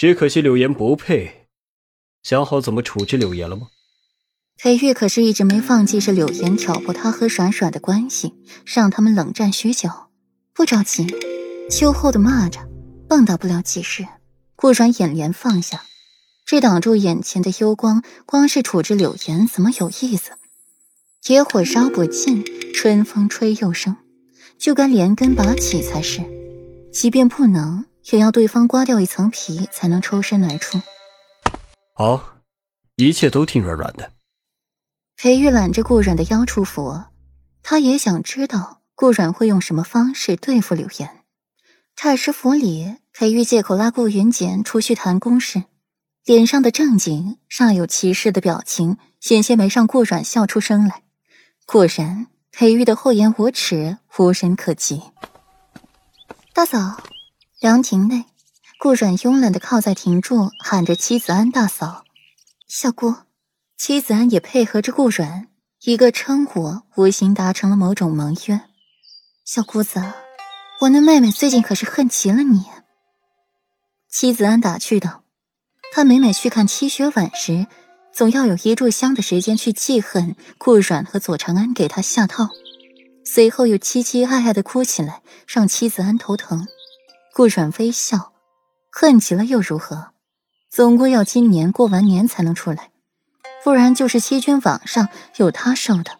只可惜柳岩不配。想好怎么处置柳岩了吗？裴玉可是一直没放弃是柳岩挑拨他和阮阮的关系，让他们冷战许久。不着急，秋后的蚂蚱，蹦跶不了几日。顾阮眼帘放下，这挡住眼前的幽光，光是处置柳岩怎么有意思？野火烧不尽，春风吹又生，就该连根拔起才是。即便不能，也要对方刮掉一层皮，才能抽身而出。好，一切都听软软的。裴玉揽着顾阮的腰出府，他也想知道顾阮会用什么方式对付柳岩。太师府里。裴玉借口拉顾云简出去谈公事，脸上的正经煞有其事的表情，险些没让顾阮笑出声来。果然，裴玉的厚颜无耻无人可及。大嫂，凉亭内，顾阮慵懒的靠在亭柱，喊着妻子安大嫂。小姑，妻子安也配合着顾阮，一个称呼，无形达成了某种盟约。小姑子，我那妹妹最近可是恨极了你。妻子安打趣道：“她每每去看七雪晚时，总要有一炷香的时间去记恨顾阮和左长安给他下套，随后又凄凄哀哀的哭起来，让妻子安头疼。顾阮微笑，恨极了又如何？总归要今年过完年才能出来，不然就是欺君罔上有他受的。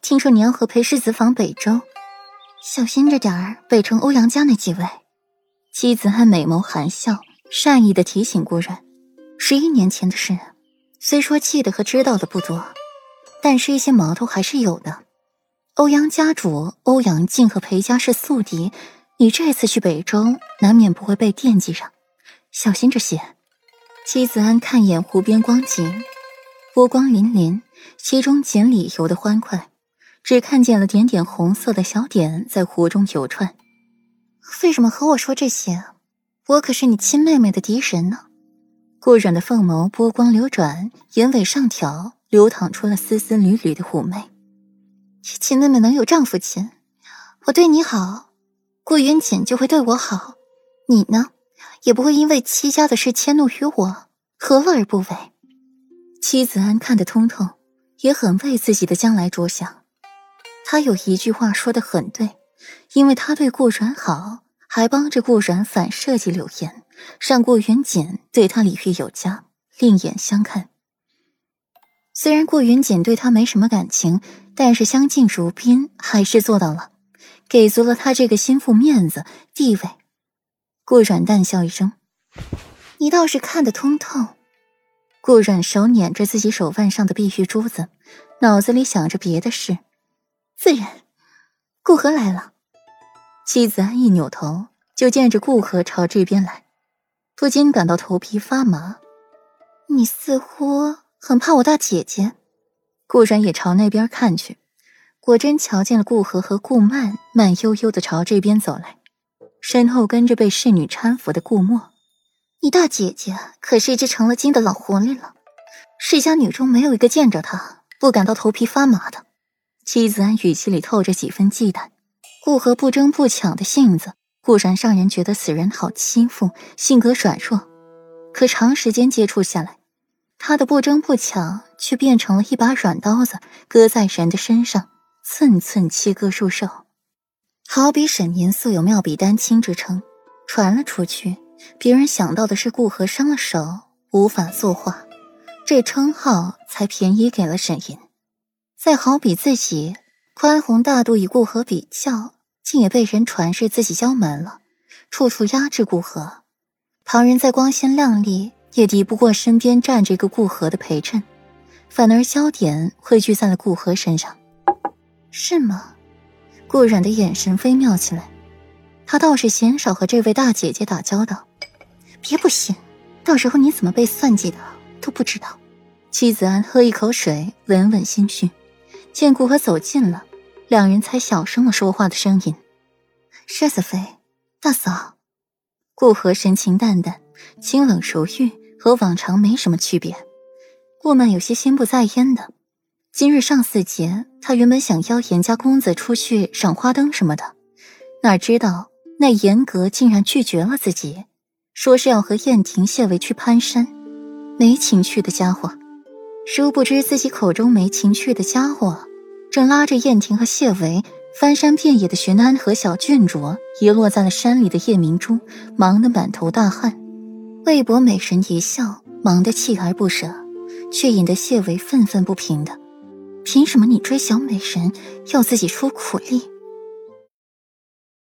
听说你要和裴世子访北周，小心着点儿，北城欧阳家那几位。”妻子和美眸含笑，善意的提醒顾然：十一年前的事，虽说记得和知道的不多，但是一些矛头还是有的。欧阳家主欧阳靖和裴家是宿敌，你这次去北周，难免不会被惦记上，小心着些。妻子安看一眼湖边光景，波光粼粼，其中锦鲤游得欢快，只看见了点点红色的小点在湖中游窜。为什么和我说这些？我可是你亲妹妹的敌人呢。顾软的凤眸波光流转，眼尾上挑，流淌出了丝丝缕缕的妩媚。亲妹妹能有丈夫亲，我对你好，顾云锦就会对我好。你呢，也不会因为戚家的事迁怒于我，何乐而不为？戚子安看得通透，也很为自己的将来着想。他有一句话说的很对。因为他对顾阮好，还帮着顾阮反设计柳岩，让顾云锦对他礼遇有加，另眼相看。虽然顾云锦对他没什么感情，但是相敬如宾还是做到了，给足了他这个心腹面子地位。顾阮淡笑一声：“你倒是看得通透。”顾阮手捻着自己手腕上的碧玉珠子，脑子里想着别的事，自然。顾河来了，妻子安一扭头，就见着顾河朝这边来，不禁感到头皮发麻。你似乎很怕我大姐姐。顾然也朝那边看去，果真瞧见了顾河和顾曼慢悠悠的朝这边走来，身后跟着被侍女搀扶的顾墨。你大姐姐可是一只成了精的老狐狸了，世家女中没有一个见着她不感到头皮发麻的。妻子安语气里透着几分忌惮，顾河不争不抢的性子固然让人觉得此人好欺负，性格软弱。可长时间接触下来，他的不争不抢却变成了一把软刀子，割在人的身上，寸寸切割入肉。好比沈年素有妙笔丹青之称，传了出去，别人想到的是顾河伤了手，无法作画，这称号才便宜给了沈银。再好比自己宽宏大度与顾河比较，竟也被人传是自己骄蛮了，处处压制顾河。旁人再光鲜亮丽，也敌不过身边站着一个顾河的陪衬，反而焦点汇聚在了顾河身上，是吗？顾染的眼神微妙起来，他倒是鲜少和这位大姐姐打交道。别不信，到时候你怎么被算计的都不知道。妻子安喝一口水，稳稳心绪。见顾河走近了，两人才小声了说话的声音：“沙子妃，大嫂。”顾河神情淡淡，清冷如玉，和往常没什么区别。顾曼有些心不在焉的。今日上巳节，他原本想邀严家公子出去赏花灯什么的，哪知道那严格竟然拒绝了自己。说是要和燕婷、谢维去攀山，没情趣的家伙。殊不知自己口中没情趣的家伙，正拉着燕婷和谢维翻山遍野的寻安和小郡主，遗落在了山里的夜明珠忙得满头大汗。魏博美神一笑，忙得锲而不舍，却引得谢维愤愤不平的：凭什么你追小美人要自己出苦力？